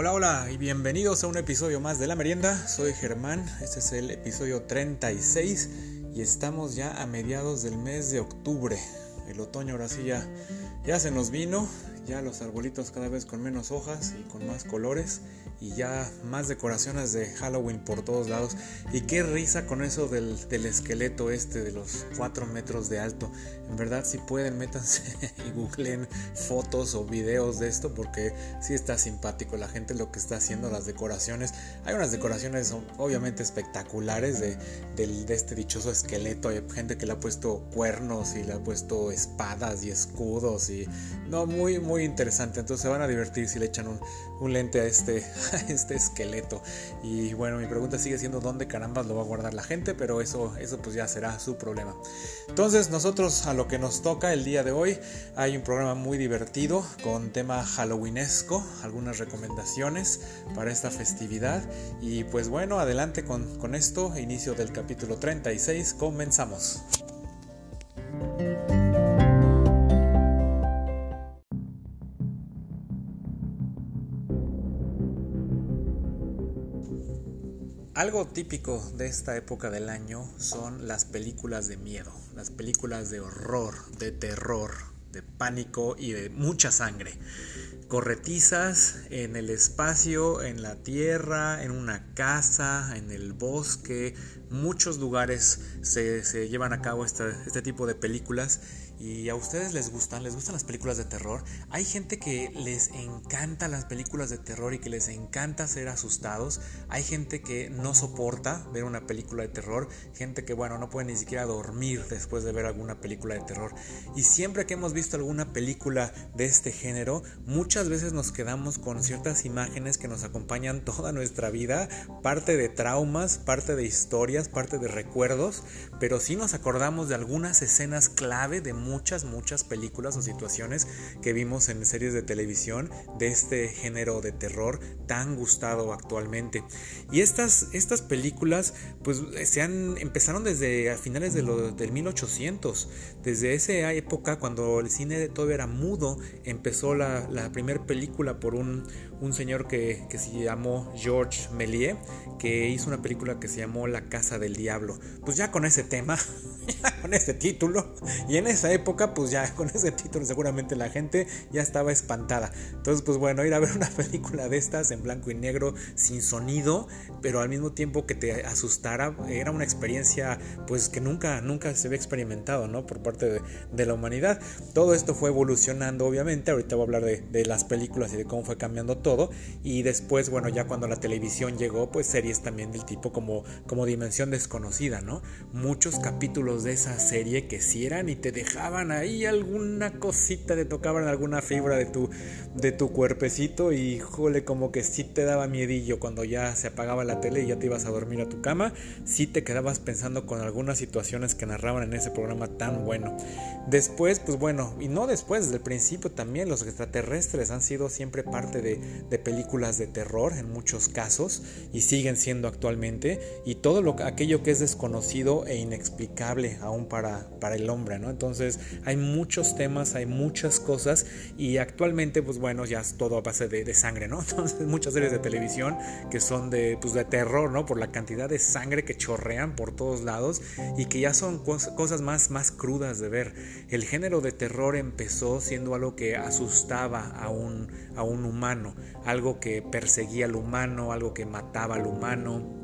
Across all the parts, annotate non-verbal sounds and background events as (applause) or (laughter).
Hola, hola y bienvenidos a un episodio más de La Merienda. Soy Germán, este es el episodio 36 y estamos ya a mediados del mes de octubre. El otoño ahora sí ya, ya se nos vino, ya los arbolitos cada vez con menos hojas y con más colores y ya más decoraciones de Halloween por todos lados. Y qué risa con eso del, esqueleto este de los 4 metros de alto. En verdad, si pueden, métanse (laughs) y googleen fotos o videos de esto porque sí está simpático la gente lo que está haciendo, las decoraciones. Hay unas decoraciones obviamente espectaculares de, de este dichoso esqueleto. Hay gente que le ha puesto cuernos y le ha puesto espadas y escudos y no, muy, muy interesante. Entonces se van a divertir si le echan un, un lente a este (laughs) este esqueleto. Y bueno, mi pregunta sigue siendo dónde carambas lo va a guardar la gente, pero eso, eso pues ya será su problema. Entonces nosotros a lo que nos toca el día de hoy hay un programa muy divertido con tema halloweenesco, algunas recomendaciones para esta festividad. Y pues bueno, adelante con, con esto, inicio del capítulo 36, comenzamos. Algo típico de esta época del año son las películas de miedo, las películas de horror, de terror, de pánico y de mucha sangre. Corretizas en el espacio, en la tierra, en una casa, en el bosque, muchos lugares se, llevan a cabo este tipo de películas y a ustedes les gustan, les gustan las películas de terror. Hay gente que les encanta las películas de terror y que les encanta ser asustados. Hay gente que no soporta ver una película de terror. Gente que, bueno, no puede ni siquiera dormir después de ver alguna película de terror. Y siempre que hemos visto alguna película de este género, muchas veces nos quedamos con ciertas imágenes que nos acompañan (laughs) toda nuestra vida. Parte de traumas, parte de historias, parte de recuerdos. Pero sí nos acordamos de algunas escenas clave de muchas, muchas películas o situaciones que vimos en series de televisión de este género de terror tan gustado actualmente. Y estas, estas películas pues se han, empezaron desde a finales de lo, del 1800. Desde esa época cuando el cine todavía era mudo, empezó la, la primera película por un, un señor que, que, se llamó George Méliès, que hizo una película que se llamó La Casa del Diablo. Pues ya con ese tema, (laughs) con ese título, y en esa época, pues ya con ese título seguramente la gente ya estaba espantada. Entonces, pues bueno, ir a ver una (laughs) película de estas en blanco y negro, sin sonido, pero al mismo tiempo que te asustara, era una experiencia pues que nunca, nunca se había experimentado, ¿no? Por parte de, de la humanidad. Todo esto fue evolucionando, obviamente. Ahorita voy a hablar de, de las películas y de cómo fue cambiando todo y después, bueno, ya cuando la televisión llegó, pues series también del tipo como, como Dimensión Desconocida, ¿no? Muchos capítulos de esa serie que si eran y te dejaban ahí alguna cosita, te tocaban alguna fibra de tu, de tu cuerpecito y jole, como que sí te daba miedillo cuando ya se apagaba la tele y ya te ibas a dormir a tu cama, sí te quedabas pensando con algunas situaciones que narraban en ese programa tan bueno. Después, pues bueno, y no después, desde el principio también los extraterrestres han sido siempre parte de, de películas de terror en muchos casos y siguen siendo actualmente y todo lo, aquello que es desconocido e inexplicable aún para, para el hombre, ¿no? Entonces hay muchos temas, hay muchas cosas y actualmente pues bueno ya es todo a base de, sangre, ¿no? (laughs) Entonces muchas series de televisión que son de, pues, de terror, ¿no? Por la cantidad de sangre que chorrean por todos lados y que ya son cosas más, más crudas de ver. El género de terror empezó siendo algo que asustaba a un, a un humano, algo que perseguía al humano, algo que mataba al humano,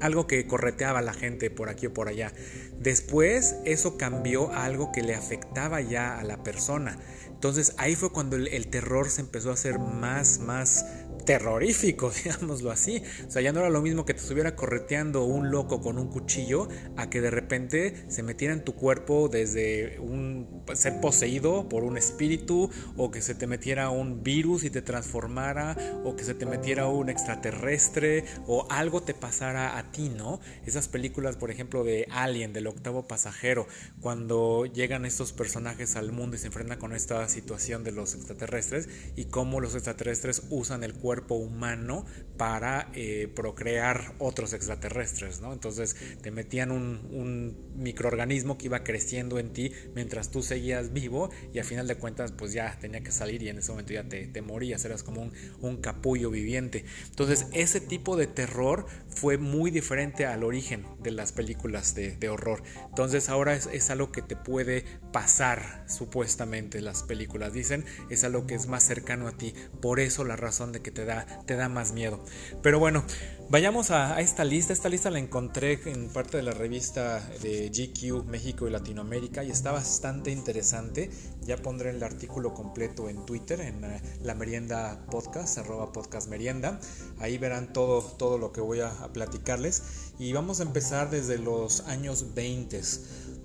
algo que correteaba a la gente por aquí o por allá. Después eso cambió a algo que le afectaba ya a la persona. Entonces ahí fue cuando el, el terror se empezó a hacer más, más terrorífico, (laughs) digámoslo así. O sea, ya no era lo mismo que te estuviera correteando un loco con un cuchillo a que de repente se metiera en tu cuerpo desde un ser poseído por un espíritu o que se te metiera un virus y te transformara o que se te metiera un extraterrestre o algo te pasara a ti, ¿no? Esas películas, por ejemplo, de Alien, del octavo pasajero, cuando llegan estos personajes al mundo y se enfrentan con esta situación de los extraterrestres y cómo los extraterrestres usan el cuerpo cuerpo humano para eh, procrear otros extraterrestres, ¿no? Entonces te metían un, un, microorganismo que iba creciendo en ti mientras tú seguías vivo y a final de cuentas pues ya tenía que salir y en ese momento ya te, te morías, eras como un, un, capullo viviente. Entonces ese tipo de terror fue muy diferente al origen de las películas de, de horror. Entonces ahora es, es algo que te puede pasar supuestamente las películas, dicen, es algo que es más cercano a ti, por eso la razón de que te te da más miedo. Pero bueno, vayamos a, esta lista. Esta lista la encontré en parte de la revista de GQ México y Latinoamérica y está bastante interesante. Ya pondré el artículo completo en Twitter, en eh, la merienda podcast, arroba podcast merienda. Ahí verán todo, todo lo que voy a, a platicarles. Y vamos a empezar desde los años 20.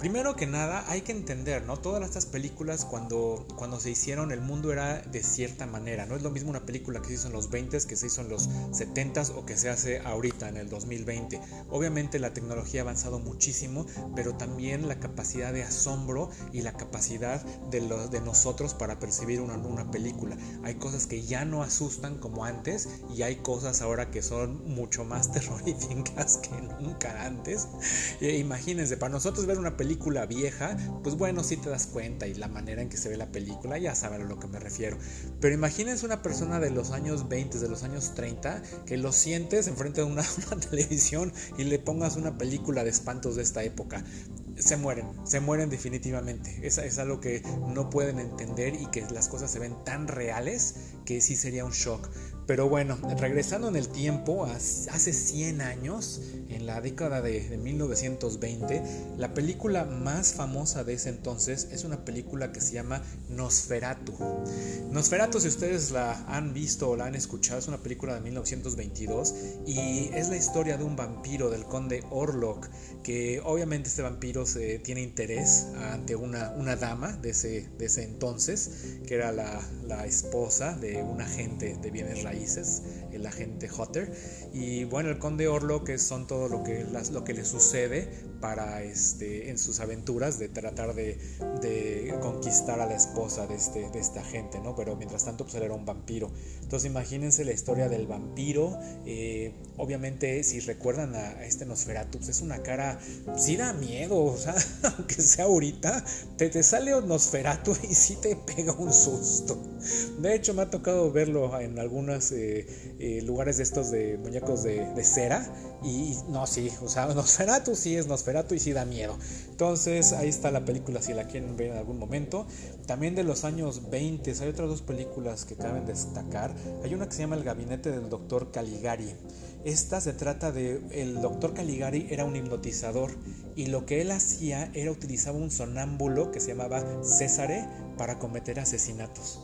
Primero que nada, hay que entender, ¿no? Todas estas películas cuando, cuando se hicieron, el mundo era de cierta manera. No es lo mismo una película que se hizo en los 20 que se hizo en los 70 o que se hace ahorita, en el 2020. Obviamente la tecnología ha avanzado muchísimo, pero también la capacidad de asombro y la capacidad de, de nosotros para percibir una, una película. Hay cosas que ya no asustan como antes y hay cosas ahora que son mucho más (laughs) terroríficas que nunca antes. E imagínense, para nosotros ver una película vieja, pues bueno, si te das cuenta y la manera en que se ve la película, ya saben a lo que me refiero. Pero imagínense una persona de los años 20, de los años 30, que lo sientes enfrente de una, (laughs) una televisión y le pongas una película de espantos de esta época se mueren, se mueren definitivamente. Es, es algo que no pueden entender y que las cosas se ven tan reales que sí sería un shock. Pero bueno, regresando en el tiempo, hace 100 años, en la década de, 1920, la película más famosa de ese entonces es una película que se llama Nosferatu. Nosferatu, si ustedes la han visto o la han escuchado, es una película de 1922 y es la historia de un vampiro, del conde Orlok, que obviamente este vampiro se tiene interés ante una, una dama de ese, de ese entonces, que era la, la esposa de un agente de bienes raíces el agente Hutter. Y bueno, el conde Orlo, que son todo lo que, lo que le sucede para este, en sus aventuras de tratar de, de conquistar a la esposa de este, de esta gente, ¿no? Pero mientras tanto, pues él era un vampiro. Entonces imagínense la historia del vampiro. Eh, obviamente, si recuerdan a, este Nosferatu, pues es una cara, sí da miedo, o sea, (laughs) aunque sea ahorita, te, te sale Nosferatu y sí te pega un susto. De hecho, me ha tocado verlo en algunos eh, eh, lugares de estos de muñecos de, cera. Y, no, sí, o sea, (laughs) Nosferatu sí es Nosferatu y sí da miedo. Entonces, ahí está la película si la quieren ver en algún momento. También de los años 20 hay otras dos películas que caben destacar. Hay una que se llama El gabinete del doctor Caligari. Esta se trata de el doctor Caligari era un hipnotizador y lo que él hacía era utilizar un sonámbulo que se llamaba Césare para cometer asesinatos.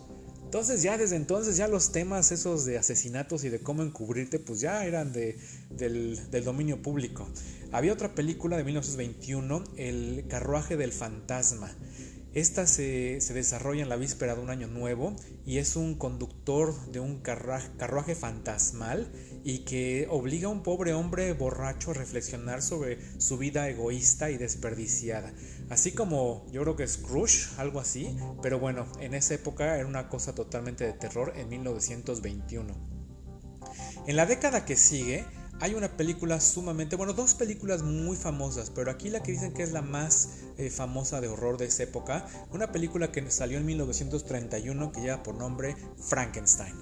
Entonces ya desde entonces ya los temas esos de asesinatos y de cómo encubrirte pues ya eran de, del, del, dominio público. Había otra película de 1921, El carruaje del fantasma. Esta se, desarrolla en la víspera de un año nuevo y es un conductor de un carruaje, carruaje, fantasmal y que obliga a un pobre hombre borracho a reflexionar sobre su vida egoísta y desperdiciada. Así como yo creo que es Scrooge, algo así, pero bueno, en esa época era una cosa totalmente de terror en 1921. En la década que sigue, hay una película sumamente, bueno, dos películas muy famosas, pero aquí la que dicen que es la más eh, famosa de horror de esa época, una película que salió en 1931 que lleva por nombre Frankenstein.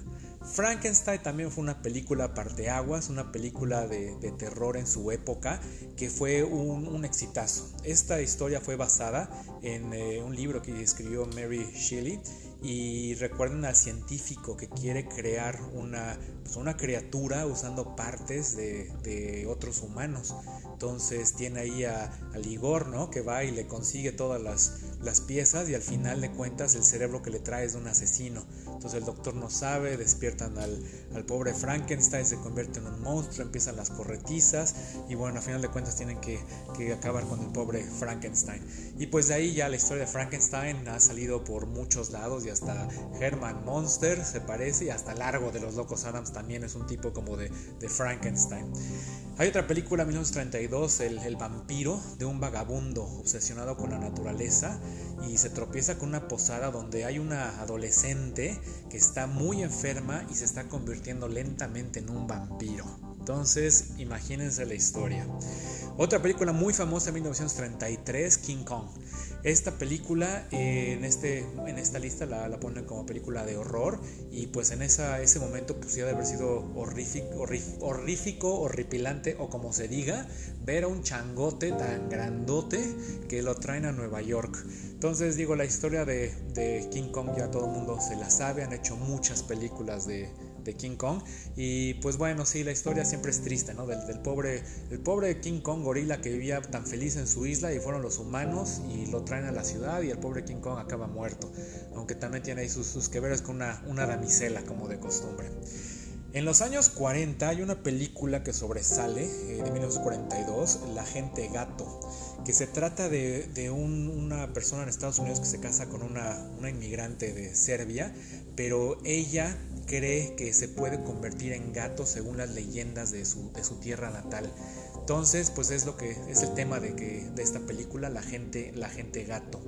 Frankenstein también fue una película parteaguas, una película de, terror en su época que fue un, exitazo. Esta historia fue basada en eh, un libro que escribió Mary Shelley y recuerden al científico que quiere crear una, pues, una criatura usando partes de, de, otros humanos. Entonces tiene ahí a, a Ligor, ¿no? Que va y le consigue todas las, las piezas y al final de cuentas el cerebro que le trae es de un asesino. Entonces el doctor no sabe, despiertan al, al, pobre Frankenstein, se convierte en un monstruo, empiezan las corretizas y bueno, al final de cuentas tienen que, que, acabar con el pobre Frankenstein. Y pues de ahí ya la historia de Frankenstein ha salido por muchos lados y hasta Herman Monster se parece y hasta Largo de los Locos Adams también es un tipo como de, de Frankenstein. Hay otra película, 1932, el, el, vampiro, de un vagabundo obsesionado con la naturaleza y se tropieza con una posada donde hay una adolescente que está muy enferma y se está convirtiendo lentamente en un vampiro. Entonces, imagínense la historia. Otra película muy famosa de 1933, King Kong. Esta película eh, en, este, en esta lista la, la, ponen como película de horror y pues en esa, ese momento pues ya de haber sido horrífico, horrífico, horripilante o como se diga, ver a un changote tan grandote que lo traen a Nueva York. Entonces digo, la historia de, de King Kong ya todo el mundo se la sabe, han hecho muchas películas de, King Kong. Y pues bueno, sí, la historia siempre es triste, ¿no? Del, pobre, el pobre King Kong gorila que vivía tan feliz en su isla y fueron los humanos y lo traen a la ciudad y el pobre King Kong acaba muerto. Aunque también tiene ahí sus, que con una, una damisela como de costumbre. En los años 40 hay una película que sobresale, eh, de 1942, La gente gato, que se trata de, de un, una persona en Estados Unidos que se casa con una, una inmigrante de Serbia, pero ella cree que se puede convertir en gato según las leyendas de su, de su tierra natal. Entonces, pues es lo que es el tema de que de esta película, la gente, la gente gato.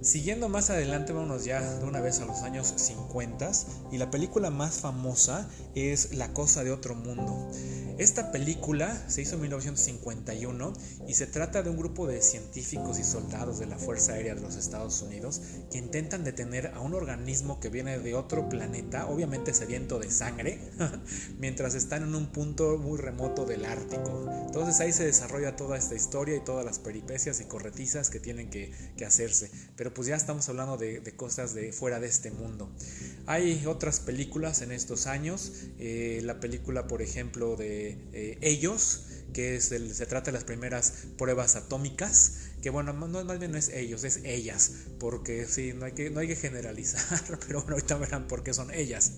Siguiendo más adelante, vámonos ya de una vez a los años 50 y la película más famosa es La cosa de otro mundo. Esta película se hizo en 1951 y se trata de un grupo de científicos y soldados de la Fuerza Aérea de los Estados Unidos que intentan detener a un organismo que viene de otro planeta, obviamente sediento de sangre, (laughs) mientras están en un punto muy remoto del Ártico. Entonces ahí se desarrolla toda esta historia y todas las peripecias y corretizas que tienen que, hacerse. Pero pues ya estamos hablando de, cosas de fuera de este mundo. Hay otras películas en estos años, eh, la película por ejemplo de eh, Ellos, que es se trata de las primeras pruebas atómicas, que bueno, no, más bien no es ellos, es ellas, porque sí, no hay que, no hay que generalizar, (laughs) pero bueno, ahorita verán por qué son ellas.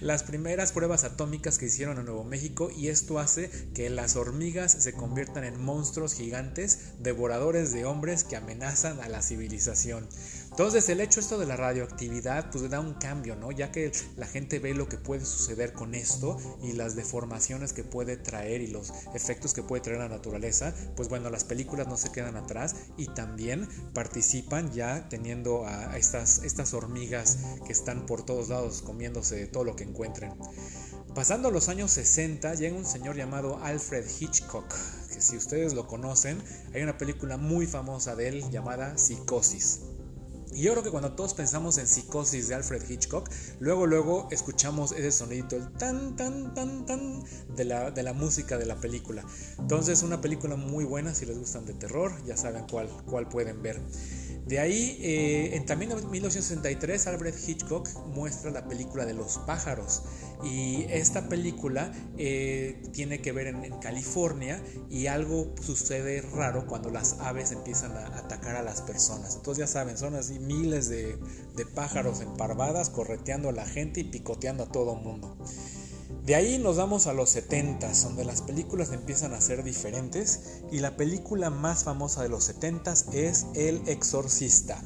Las primeras pruebas atómicas que hicieron en Nuevo México y esto hace que las hormigas se conviertan en monstruos gigantes, devoradores de hombres que amenazan a la civilización. Entonces el hecho esto de la radioactividad pues da un cambio, ¿no? Ya que la gente ve lo que puede suceder con esto y las deformaciones que puede traer y los efectos que puede traer la naturaleza, pues bueno, las películas no se quedan atrás y también participan ya teniendo a estas, estas hormigas que están por todos lados comiéndose todo lo que encuentren. Pasando los años 60 llega un señor llamado Alfred Hitchcock, que si ustedes lo conocen, hay una película muy famosa de él llamada Psicosis. Y yo creo que cuando todos pensamos en psicosis de Alfred Hitchcock, luego luego escuchamos ese sonidito, el tan tan tan tan de la, de la música de la película. Entonces una película muy buena, si les gustan de terror, ya saben cuál, cuál pueden ver. De ahí, eh, en también en 1963, Alfred Hitchcock muestra la película de los pájaros. Y esta película eh, tiene que ver en, California y algo sucede raro cuando las aves empiezan a atacar a las personas. Entonces ya saben, son así miles de, de pájaros emparvadas correteando a la gente y picoteando a todo mundo. De ahí nos vamos a los 70, donde las películas empiezan a ser diferentes y la película más famosa de los 70 es El Exorcista.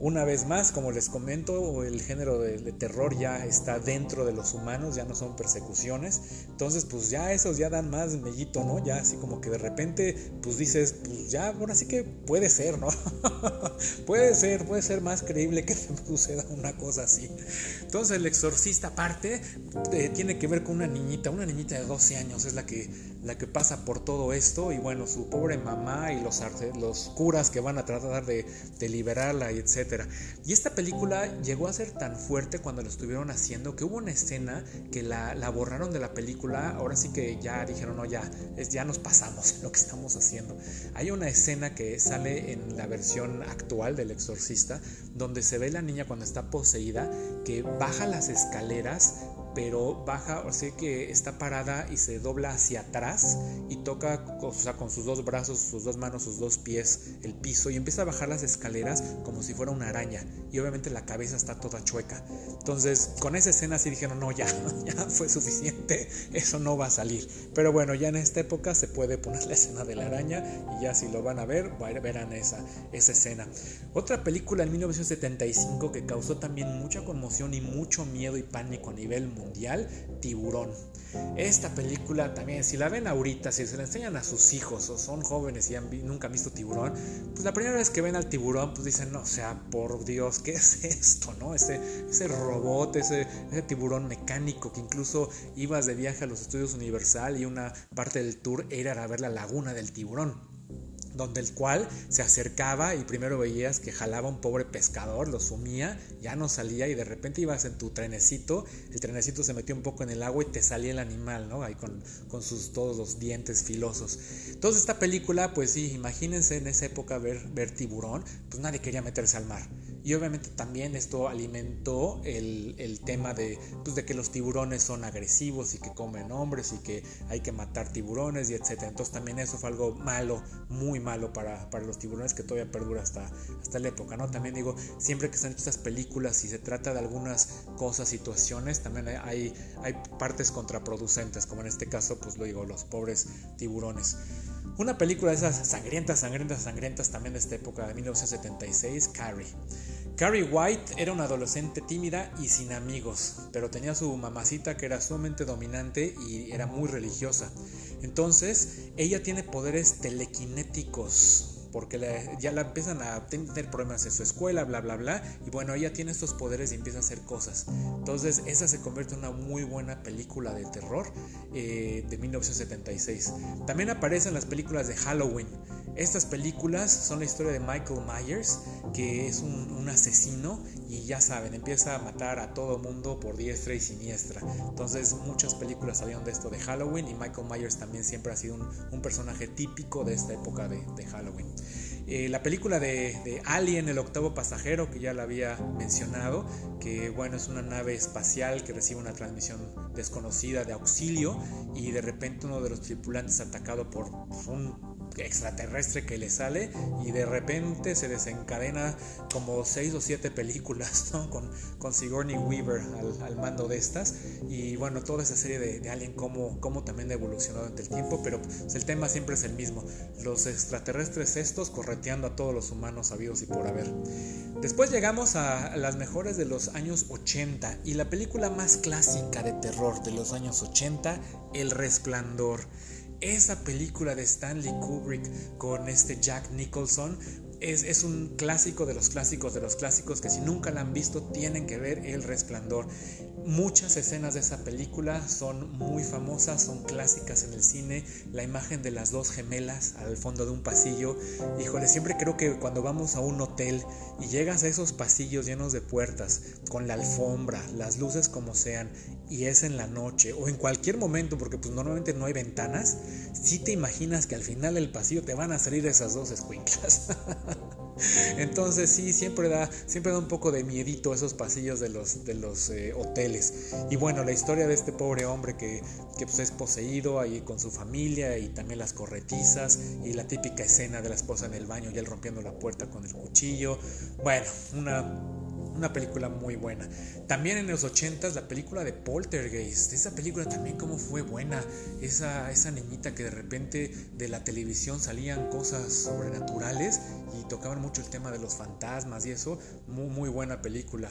Una vez más, como les comento, el género de, terror ya está dentro de los humanos, ya no son persecuciones. Entonces, pues ya esos ya dan más mellito, ¿no? Ya así como que de repente, pues dices, pues ya, bueno, así que puede ser, ¿no? (laughs) puede ser, puede ser más creíble que (laughs) suceda una cosa así. Entonces, el exorcista aparte eh, tiene que ver con una niñita, una niñita de 12 años, es la que, la que pasa por todo esto. Y bueno, su pobre mamá y los, los curas que van a tratar de, de liberarla y etc y esta película llegó a ser tan fuerte cuando lo estuvieron haciendo que hubo una escena que la, borraron de la película. Ahora sí que ya dijeron, no, ya, es, ya nos pasamos lo que estamos haciendo. Hay una escena que sale en la versión actual del Exorcista donde se ve la niña cuando está poseída que baja las escaleras pero baja, o sea que está parada y se dobla hacia atrás y toca o sea, con sus dos brazos, sus dos manos, sus dos pies el piso y empieza a bajar las escaleras como si fuera una araña y obviamente la cabeza está toda chueca. Entonces con esa escena sí dijeron, no, ya, (laughs) ya fue suficiente, eso no va a salir. Pero bueno, ya en esta época se puede poner la escena de la araña y ya si lo van a ver, verán esa, esa escena. Otra película en 1975 que causó también mucha conmoción y mucho miedo y pánico a nivel mundial mundial, Tiburón. Esta película también, si la ven ahorita, si se la enseñan a sus hijos o son jóvenes y han, nunca han visto tiburón, pues la primera vez que ven al tiburón, pues dicen, no, o sea, por Dios, ¿qué es esto? ¿No? Ese, ese robot, ese, ese tiburón mecánico que incluso ibas de viaje a los estudios Universal y una parte del tour era ver la laguna del tiburón donde el cual se acercaba y primero veías que jalaba un pobre pescador, lo sumía, ya no salía y de repente ibas en tu trenecito, el trenecito se metió un poco en el agua y te salía el animal, ¿no? Ahí con, con sus todos los dientes filosos. Entonces esta película, pues sí, imagínense en esa época ver, ver tiburón, pues nadie quería meterse al mar. Y obviamente también esto alimentó el, el tema de, pues de que los tiburones son agresivos y que comen hombres y que hay que matar tiburones y etc. Entonces también eso fue algo malo, muy malo para, para los tiburones que todavía perdura hasta, hasta la época. ¿no? También digo, siempre que están estas películas y se trata de algunas cosas, situaciones, también hay, hay partes contraproducentes, como en este caso, pues lo digo, los pobres tiburones. Una película de esas sangrientas, sangrientas, sangrientas también de esta época de 1976, Carrie. Carrie White era una adolescente tímida y sin amigos, pero tenía su mamacita que era sumamente dominante y era muy religiosa. Entonces, ella tiene poderes telequinéticos porque ya la empiezan a tener problemas en su escuela, bla, bla, bla, y bueno, ella tiene estos poderes y empieza a hacer cosas. Entonces, esa se convierte en una muy buena película de terror eh, de 1976. También aparecen las películas de Halloween. Estas películas son la historia de Michael Myers, que es un, asesino y ya saben, empieza a matar a todo mundo por diestra y siniestra. Entonces muchas películas salieron de esto de Halloween y Michael Myers también siempre ha sido un, personaje típico de esta época de, Halloween. Eh, la película de, de, Alien, el octavo pasajero, que ya la había mencionado, que bueno, es una nave espacial que recibe una transmisión desconocida de auxilio y de repente uno de los tripulantes atacado por un extraterrestre que le sale y de repente se desencadena como seis o siete películas (laughs) con, Sigourney Weaver al, mando de estas. Y bueno toda esa serie de, de Alien como también ha evolucionado ante el tiempo pero pues, el tema siempre es el mismo. Los extraterrestres estos correteando a todos los humanos sabidos y por haber. Después llegamos a las mejores de los años 80 y la película más clásica de terror de los años 80 El Resplandor esa película de Stanley Kubrick con este Jack Nicholson es, un clásico de los clásicos de los clásicos que si nunca la han visto tienen que ver El Resplandor. Muchas escenas de esa película son muy famosas, son clásicas en el cine. La imagen de las dos gemelas al fondo de un pasillo. Híjole, siempre creo que cuando vamos a un hotel y llegas a esos pasillos llenos de puertas, con la alfombra, las luces como sean, y es en la noche o en cualquier momento, porque pues normalmente no hay ventanas, si te imaginas que al final del pasillo te van a salir esas dos escuinclas. (laughs) Entonces sí, siempre da, siempre da un poco de miedito esos pasillos de los, de los eh, hoteles. Y bueno, la historia de este pobre hombre que, que pues, es poseído ahí con su familia y también las corretizas y la típica escena de la esposa en el baño y él rompiendo la puerta con el cuchillo. Bueno, una una película muy buena. También en los 80 la película de Poltergeist. Esa película también como fue buena. Esa, esa niñita que de repente de la televisión salían cosas sobrenaturales y tocaban mucho el tema de los fantasmas y eso. Muy, muy buena película.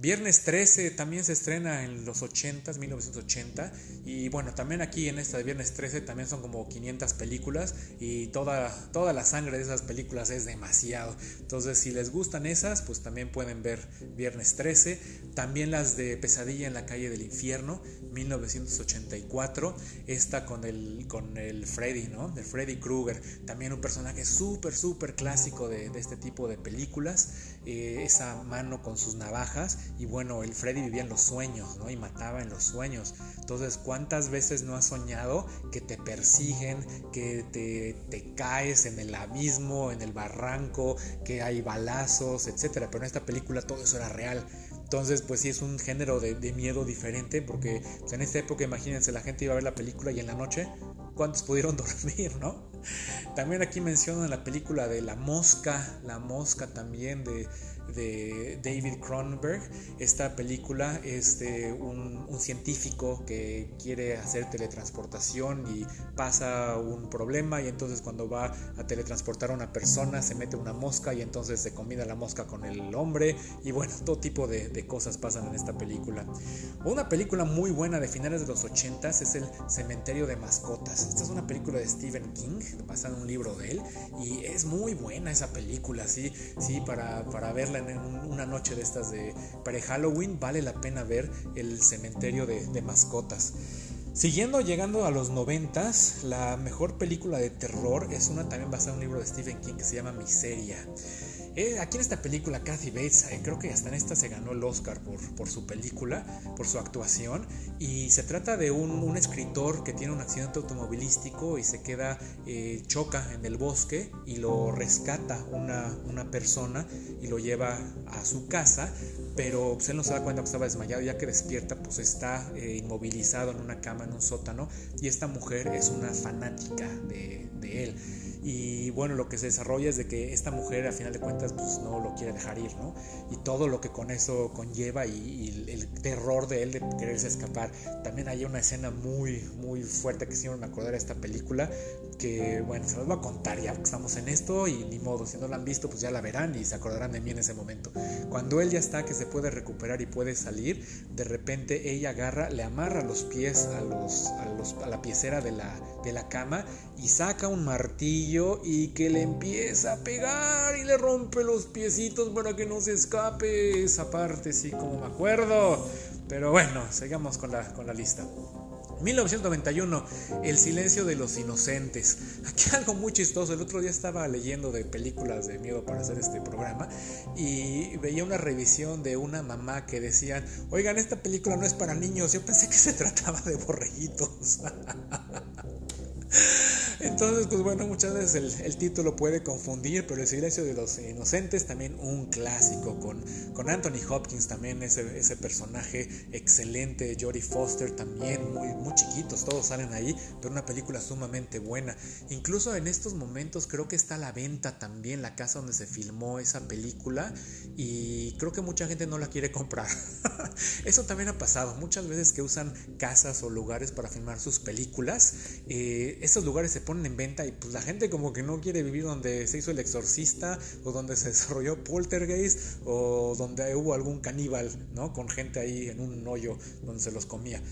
Viernes 13 también se estrena en los 80, 1980. Y bueno, también aquí en esta de Viernes 13 también son como 500 películas y toda, toda la sangre de esas películas es demasiado. Entonces, si les gustan esas, pues también pueden ver Viernes 13. También las de Pesadilla en la calle del infierno, 1984. Esta con el, con el Freddy, ¿no? De Freddy Krueger. También un personaje súper, súper clásico de, de, este tipo de películas. Eh, esa mano con sus navajas y bueno, el Freddy vivía en los sueños, ¿no? Y mataba en los sueños. Entonces, ¿cuántas veces no has soñado que te persiguen, que te, te caes en el abismo, en el barranco, que hay balazos, etcétera? Pero en esta película todo eso era real. Entonces, pues sí es un género de, miedo diferente, porque pues, en esta época, imagínense, la gente iba a ver la película y en la noche, ¿cuántos pudieron (laughs) dormir, no? También aquí mencionan la película de La Mosca, La Mosca también de de David Cronenberg. Esta película es de un, científico que quiere hacer teletransportación y pasa un problema y entonces cuando va a teletransportar a una persona se mete una mosca y entonces se combina la mosca con el hombre y bueno, todo tipo de, de cosas pasan en esta película. Una película muy buena de finales de los 80 es El Cementerio de Mascotas. Esta es una película de Stephen King, basada en un libro de él y es muy buena esa película, sí, sí, para, para verla en una noche de estas de para Halloween vale la pena ver El Cementerio de, de Mascotas. Siguiendo llegando a los noventas, la mejor película de terror es una también basada en un libro de Stephen King que se llama Miseria. Eh, aquí en esta película, Kathy Bates, eh, creo que hasta en esta se ganó el Oscar por, su película, por su actuación. Y se trata de un, escritor que tiene un accidente automovilístico y se queda, eh, choca en el bosque y lo rescata una, persona y lo lleva a su casa. Pero pues, él no se da cuenta que estaba desmayado, ya que despierta, pues está inmovilizado en una cama, en un sótano. Y esta mujer es una fanática de él. Y bueno, lo que se desarrolla es de que esta mujer a final de cuentas pues no lo quiere dejar ir, ¿no? Y todo lo que con eso conlleva y, el, terror de él de quererse escapar. También hay una escena muy, muy fuerte que siempre me acordar de esta película, que bueno, se los voy a contar ya estamos en esto y ni modo, si no la han visto pues ya la verán y se acordarán de mí en ese momento. Cuando él ya está que se puede recuperar y puede salir, de repente ella agarra, le amarra los pies a, los, a, los, a la piecera de la, de la cama y saca un martillo y que le empieza a pegar y le rompe los piecitos para que no se escape. Esa parte sí como me acuerdo. Pero bueno, sigamos con la, con la lista. 1991, El silencio de los inocentes. Aquí (laughs) algo muy chistoso. El otro día estaba leyendo de películas de miedo para hacer este programa y veía una revisión de una mamá que decían, oigan, esta película no es para niños. Yo pensé que se (laughs) trataba de borreguitos. (laughs) Entonces, pues bueno, muchas veces el, título puede confundir, pero El silencio de los inocentes también un clásico con, con Anthony Hopkins también ese, ese personaje excelente, Jodie Foster también muy, muy chiquitos, todos salen ahí, pero una película sumamente buena. Incluso en estos momentos creo que está a la venta también la casa donde se filmó esa película y creo que mucha gente no la quiere comprar. (laughs) Eso también ha pasado, muchas veces que usan casas o lugares para filmar sus películas, eh, esos lugares se ponen en venta y pues la gente como que no quiere vivir donde se hizo el exorcista o donde se (laughs) desarrolló Poltergeist o donde hubo algún caníbal, ¿no? Con gente ahí en un hoyo donde se los comía.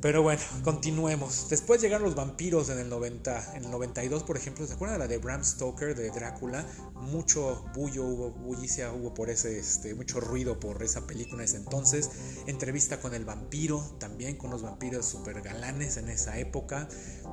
Pero bueno, continuemos. Después llegaron los vampiros en el 90, en el 92, por ejemplo. ¿Se acuerdan de la de Bram Stoker de Drácula? Mucho bullo hubo, bullicia hubo por ese, este, mucho ruido por esa película en ese entonces. Entrevista con el vampiro, también con los vampiros super galanes en esa época.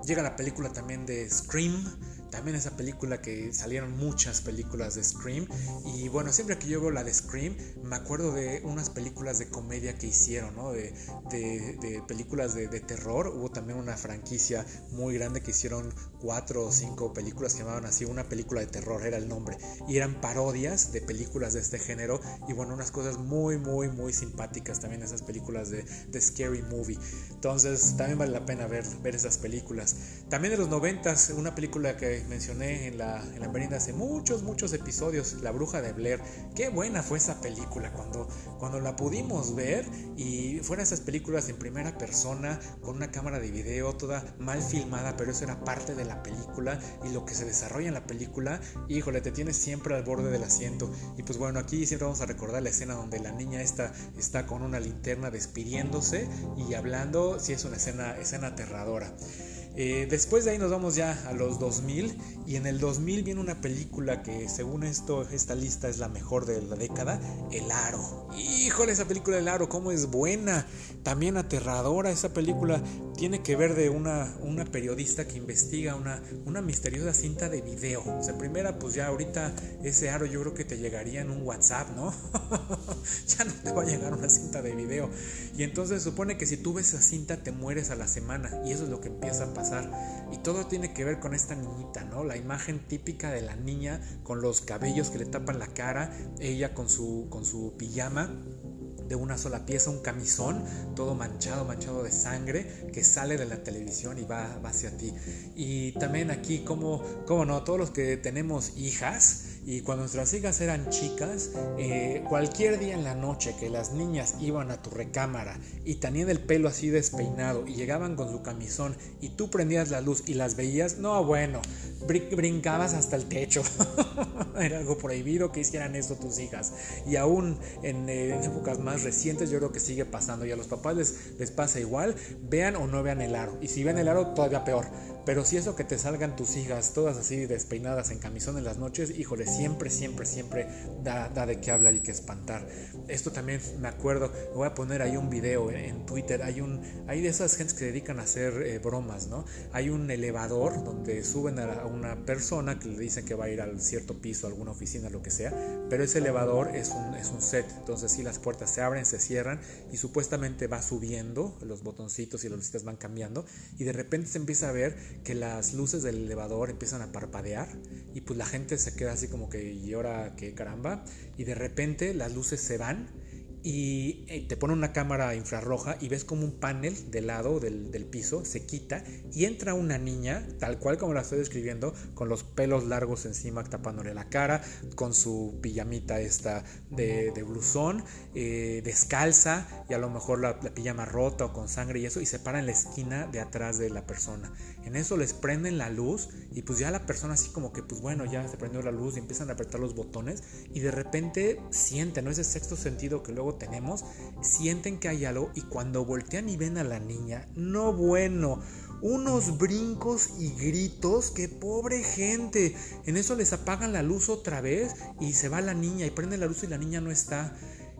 Llega la película también de Scream también esa película que salieron muchas películas de Scream. Y bueno, siempre que yo veo la de Scream, me acuerdo de unas películas de comedia que hicieron, ¿no? De, de, películas de, terror. Hubo también una franquicia muy grande que hicieron cuatro o cinco películas que llamaban así, una película de terror era el nombre. Y eran parodias de películas de este género. Y bueno, unas cosas muy, muy, muy simpáticas también esas películas de, Scary Movie. Entonces, también vale la pena ver, ver esas películas. También de los noventas, una película que mencioné en la, en la hace muchos, muchos episodios, La Bruja de Blair. Qué buena fue esa película cuando, cuando la pudimos ver y fueron esas películas en primera persona con una cámara de video toda mal filmada, pero eso era parte de la película y lo que se desarrolla en la película, híjole, te tienes siempre al borde del asiento. Y pues bueno, aquí siempre vamos a recordar la escena donde la niña esta está con una linterna despidiéndose y hablando, si es una escena, escena aterradora. Eh, después de ahí nos vamos ya a los 2000 y en el 2000 viene una película que según esto, esta lista es la mejor de la década, El Aro. Híjole, esa película El Aro, cómo es buena, también aterradora esa película. Tiene que ver de una, una periodista que investiga una, una misteriosa cinta de video. O sea, primera, pues ya ahorita ese aro yo creo que te llegaría en un WhatsApp, ¿no? (laughs) ya no te va a llegar una cinta de video. Y entonces supone que si tú ves esa cinta te mueres a la semana y eso es lo que empieza a pasar y todo tiene que ver con esta niñita, ¿no? La imagen típica de la niña con los cabellos que le tapan la cara, ella con su, con su pijama de una sola pieza, un camisón, todo manchado, manchado de sangre, que sale de la televisión y va, hacia ti. Y también aquí, como, como no, todos los que tenemos hijas, Y cuando nuestras hijas eran chicas, eh, cualquier día en la noche que las niñas iban a tu recámara y tenían el pelo así despeinado y llegaban con su camisón y tú prendías la luz y las veías, no, bueno, brincabas hasta el techo. (laughs) Era algo prohibido que hicieran esto tus hijas. Y aún en, eh, épocas más recientes yo creo que sigue pasando. Y a los papás les, les pasa igual, vean o no vean el aro. Y si ven el aro, todavía peor. Pero si eso que te salgan tus hijas todas así despeinadas en camisón en las noches, híjole, siempre, siempre, siempre da, da de qué hablar y qué espantar. Esto también me acuerdo, voy a poner ahí un video en, Twitter, hay, un, hay de esas gentes que dedican a hacer eh, bromas, ¿no? Hay un elevador donde suben a, una persona que le dicen que va a ir al cierto piso, alguna oficina, lo que sea, pero ese elevador es un, es un set, entonces sí las puertas se abren, se cierran y supuestamente va subiendo, los botoncitos y las luces van cambiando y de repente se empieza a ver que las luces del elevador empiezan a parpadear y pues la gente se queda así como que, ¿y ahora qué caramba? Y de repente las luces se van y eh, te pone una cámara infrarroja y ves como un panel del lado del, piso se quita y entra una niña, tal cual como la estoy describiendo, con los pelos largos encima tapándole la cara, con su pijamita esta de, de blusón, eh, descalza y a lo mejor la, la, pijama rota o con sangre y eso y se para en la esquina de atrás de la persona. En eso les prenden la luz y pues ya la persona así como que pues bueno ya se prendió la luz y empiezan a apretar los botones y de repente sienten, ¿no? Ese sexto sentido que luego tenemos, sienten que hay algo y cuando voltean y ven a la niña, no bueno, unos brincos y gritos, que pobre gente. En eso les apagan la luz otra vez y se va la niña y prende la luz y la niña no está.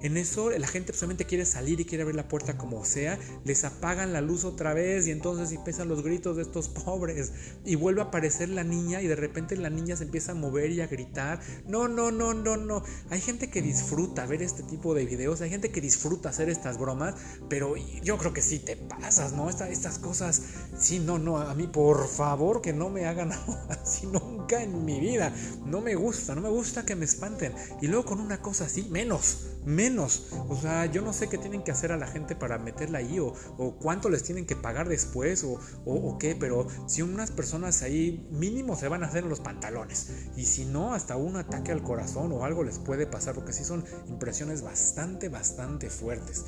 En eso la gente solamente quiere salir y quiere abrir la puerta como sea, les apagan la luz otra vez y entonces empiezan los gritos de estos (laughs) pobres y vuelve a aparecer la niña y de repente la niña se empieza a mover y a gritar. No, no, no, no, no. Hay gente que disfruta ver este tipo de videos, hay gente que disfruta hacer estas bromas, pero yo creo que sí te pasas, ¿no? estas cosas, sí, no, no, a mí por favor que no me hagan (laughs) así nunca en mi vida. No me gusta, no me gusta que me espanten. Y luego con una cosa así, menos menos. O sea, yo no sé qué tienen que hacer a la gente para meterla ahí o, cuánto les tienen que pagar después o, o, qué, pero si unas personas ahí mínimo se van a hacer en los pantalones y si no, hasta un ataque al corazón o algo les puede pasar porque sí son impresiones bastante, bastante fuertes.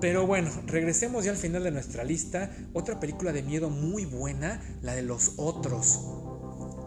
Pero bueno, regresemos ya al final de nuestra lista. Otra película de miedo muy buena, la de los otros.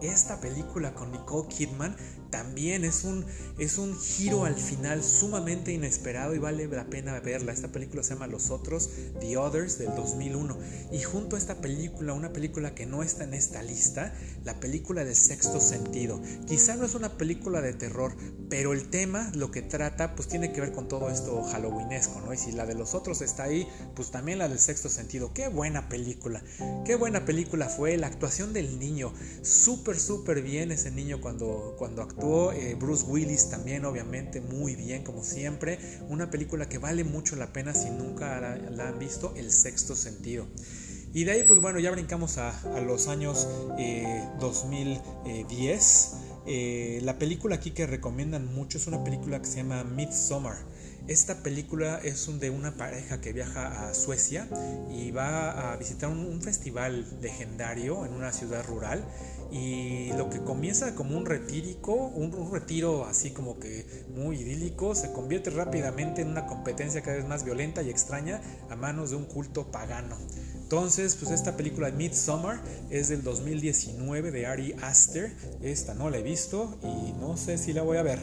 Esta película con Nicole Kidman también es un, es un giro al final sumamente inesperado y vale la pena verla. Esta película se llama Los Otros, The Others del 2001. Y junto a esta película, una película que no está en esta lista, la película del sexto sentido. Quizá no es una película de terror, pero el tema, lo que trata, pues tiene que ver con todo esto halloweenesco, ¿no? Y si la de Los Otros está ahí, pues también la del sexto sentido. Qué buena película. Qué buena película fue. La actuación del niño. Súper, súper bien ese niño cuando, cuando actuó Actuó eh, Bruce Willis también, obviamente, muy bien, como siempre. Una película que vale mucho la pena si nunca la, han visto, El Sexto Sentido. Y de ahí, pues bueno, ya brincamos a, los años 2010. Eh, eh, la película aquí que recomiendan mucho es una película que se llama Midsommar. Esta película es de una pareja que viaja a Suecia y va a visitar un festival legendario en una ciudad rural y lo que comienza como un retírico, un, retiro así como que muy idílico, se convierte rápidamente en una competencia cada vez más violenta y extraña a manos de un culto pagano. Entonces, pues esta película Midsommar es del 2019 de Ari Aster. Esta no la he visto y no sé si la voy a ver.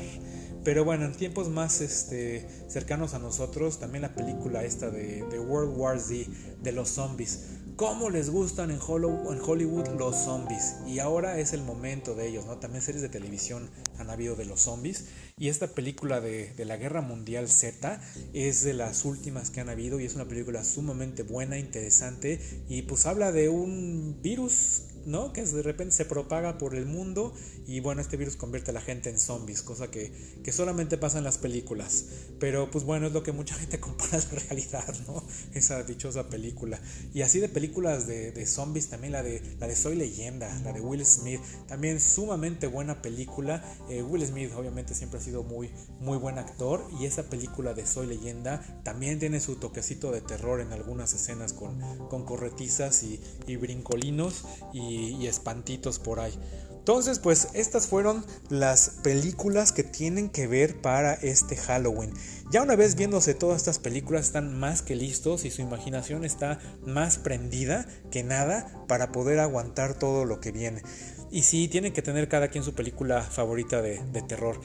Pero bueno, en tiempos más este, cercanos a nosotros, también la película esta de, de World War Z, de los zombies cómo les gustan en Hollywood los zombies. Y ahora es el momento de ellos, ¿no? También series de televisión han habido de los zombies. Y esta película de, de, la Guerra Mundial Z es de las últimas que han habido y es una película sumamente buena, interesante. Y pues habla de un virus ¿no? Que de repente se propaga por el mundo y bueno, este virus convierte a la gente en zombies, cosa que, que solamente pasa en las películas. Pero pues bueno, es lo que mucha gente (laughs) compara a la realidad, ¿no? Esa dichosa película. Y así de películas de, de, zombies, también la de, la de Soy Leyenda, la de Will Smith, también sumamente buena película. Eh, Will Smith obviamente siempre ha sido muy, muy buen actor y esa película de Soy Leyenda también tiene su toquecito de terror en algunas escenas con, con corretizas y, y brincolinos y y, espantitos por ahí. Entonces, pues estas fueron las películas que tienen que ver para este Halloween. Ya una vez viéndose todas estas películas están más que listos y su imaginación está más prendida que nada para poder aguantar todo lo que viene. Y sí, tienen que tener cada quien su película favorita de, de terror.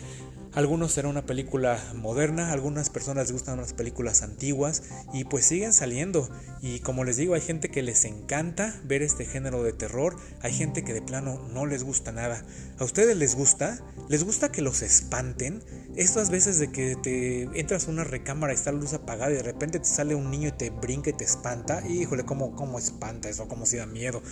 Algunos será una película moderna, algunas personas les gustan las películas antiguas y pues siguen saliendo. Y como les digo, hay gente que les encanta ver este género de terror, hay gente que de plano no les gusta nada. ¿A ustedes les gusta? ¿Les gusta que los espanten? Estas veces de que te entras a una recámara y está la luz apagada y de repente te sale un niño y te brinca y te espanta. Híjole, ¿cómo, cómo espanta eso? ¿Cómo si da miedo?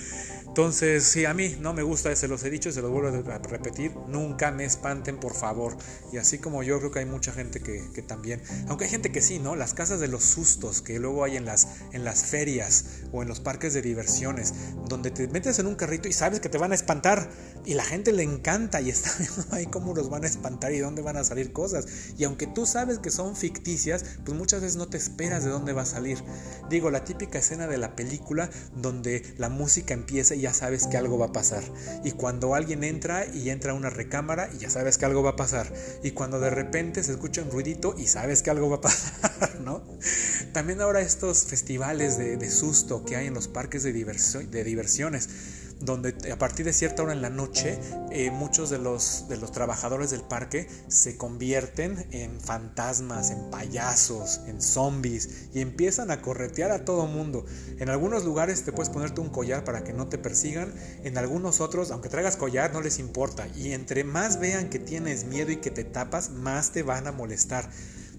Entonces, sí, a mí no me gusta, se los he dicho, se los vuelvo a repetir. Nunca me espanten, por favor. Y así como yo creo que hay mucha gente que, también, aunque hay gente que sí, ¿no? Las casas de los sustos que luego hay en las, en las ferias o en los parques de diversiones, donde te metes en un carrito y sabes que te van a espantar y la gente le encanta y está (laughs) viendo ahí cómo los van a espantar y dónde van a salir cosas. Y aunque tú sabes que son ficticias, pues muchas veces no te esperas de dónde va a salir. Digo, la típica escena de la película donde la música empieza y ya sabes que algo va a pasar. Y cuando alguien entra y entra a una recámara y ya sabes que algo va a pasar. Y cuando de repente se escucha un ruidito y sabes que algo va a pasar, (laughs) ¿no? También ahora estos festivales de, susto que hay en los parques de, de diversiones donde a partir de cierta hora en la noche eh, muchos de los, de los trabajadores del parque se convierten en fantasmas, en payasos, en zombies y empiezan a corretear a todo mundo. En algunos lugares te puedes ponerte un collar para que no te persigan, en algunos otros, aunque traigas collar, no les importa. Y entre más vean que tienes miedo y que te tapas, más te van a molestar.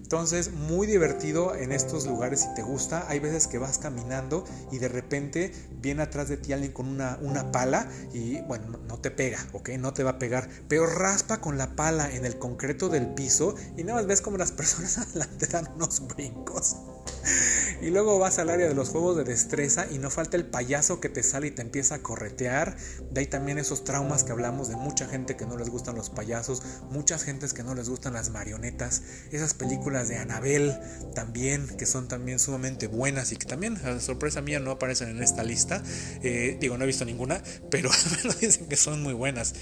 Entonces, muy divertido en estos lugares si te gusta. Hay veces que vas caminando y de repente viene atrás de ti alguien con una, una pala y bueno, no te pega, ¿ok? No te va a pegar, pero raspa con la pala en el concreto del piso y nada más ves como las (laughs) personas adelante dan unos brincos. (laughs) Y luego vas al área de los juegos de destreza y no falta el payaso que te sale y te empieza a corretear. De ahí también esos traumas que hablamos de mucha gente que no les gustan los payasos, muchas gentes que no les gustan las marionetas, esas películas de Anabel también, que son también sumamente buenas y que también, a sorpresa mía, no aparecen en esta lista. Eh, digo, no he visto ninguna, (laughs) pero (laughs) dicen que son muy buenas.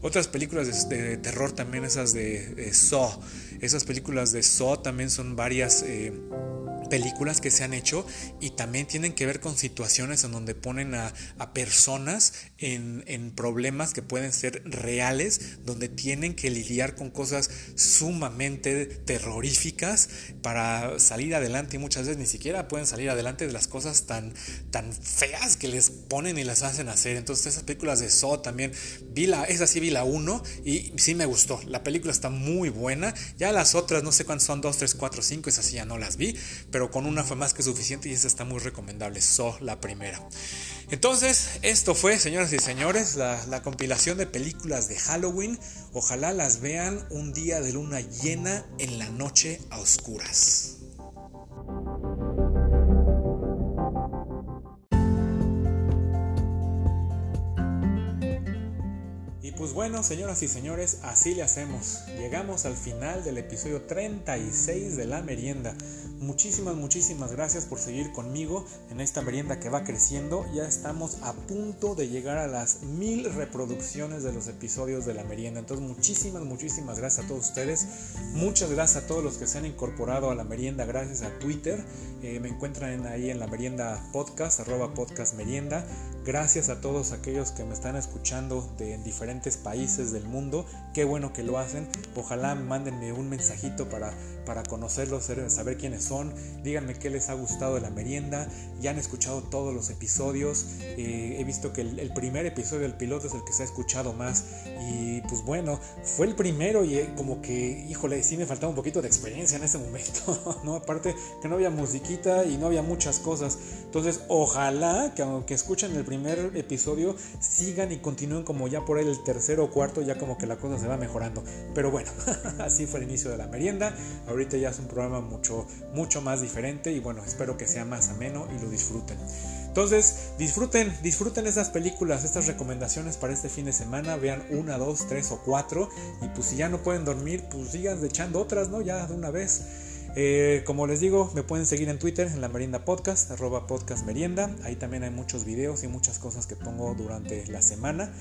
Otras películas de, terror también, esas de, Saw. Esas películas de Saw también son varias... Eh, películas que se han hecho y también tienen que ver con situaciones en donde ponen a, personas en, problemas que pueden ser reales, donde tienen que lidiar con cosas sumamente terroríficas para salir adelante y muchas veces ni siquiera pueden salir adelante de las cosas tan, tan feas que les ponen y las hacen hacer. Entonces esas películas de Saw también, vi la, esa sí vi la 1 y sí me gustó. La película está muy buena. Ya las otras, no sé cuántas son, 2, 3, 4, 5, esas sí ya no las vi, pero con una fue más que suficiente y esa está muy recomendable, So la primera. Entonces, esto fue, señoras y señores, la, la compilación de películas de Halloween. Ojalá las vean un día de luna llena en la noche a oscuras. pues bueno, señoras y señores, así le hacemos. Llegamos al final del episodio 36 de la merienda. Muchísimas, muchísimas gracias por seguir conmigo en esta merienda que va creciendo. Ya estamos a punto de llegar a las mil reproducciones de los episodios de la merienda. Entonces, muchísimas, muchísimas gracias a todos ustedes. Muchas gracias a todos los que se han incorporado a la merienda gracias a Twitter. Eh, me encuentran ahí en la merienda podcast, arroba podcast merienda. Gracias a todos aquellos que me están escuchando de diferentes países del mundo. Qué bueno que lo hacen. Ojalá mándenme un mensajito para, para conocerlos, saber quiénes son. Díganme qué les ha gustado de la merienda. Ya han escuchado todos los episodios. Eh, he visto que el, primer episodio del piloto es el que se ha escuchado más. Y pues bueno, fue el primero y eh, como que, híjole, sí me faltaba un poquito de experiencia en ese momento. (laughs) ¿no? Aparte que no había musiquita y no había muchas cosas. Entonces, ojalá que aunque escuchen el primer episodio sigan y continúen como ya por el tercero o cuarto, ya como que la cosa se va mejorando. Pero bueno, (laughs) así fue el inicio de la merienda. Ahorita ya es un programa mucho, mucho más diferente y bueno, espero que sea más ameno y lo disfruten. Entonces, disfruten, disfruten esas películas, estas recomendaciones para este fin de semana. Vean una, dos, tres o cuatro. Y pues si ya no pueden dormir, pues sigan echando otras, ¿no? Ya de una vez. Eh, como les digo, me pueden seguir en Twitter en la Merienda Podcast, arroba podcast merienda. Ahí también hay muchos videos y muchas cosas que pongo durante la semana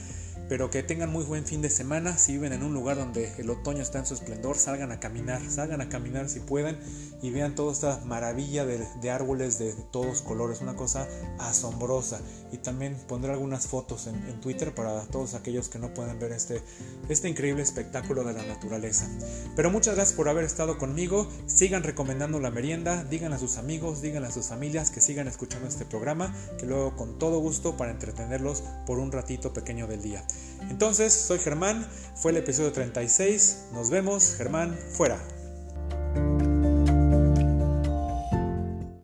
pero que tengan muy buen fin de semana. Si viven en un lugar donde el otoño está en su esplendor, salgan a caminar, salgan a caminar si pueden y vean toda esta maravilla de, árboles de todos colores, una cosa asombrosa. Y también pondré algunas fotos en, Twitter para todos aquellos que no pueden ver este, este increíble espectáculo de la naturaleza. Pero muchas gracias por haber estado conmigo. Sigan recomendando la merienda, digan a sus amigos, digan a sus familias que sigan escuchando este programa, que luego con todo gusto para entretenerlos por un ratito pequeño del día. Entonces, soy Germán, fue el episodio 36, nos vemos, Germán, fuera.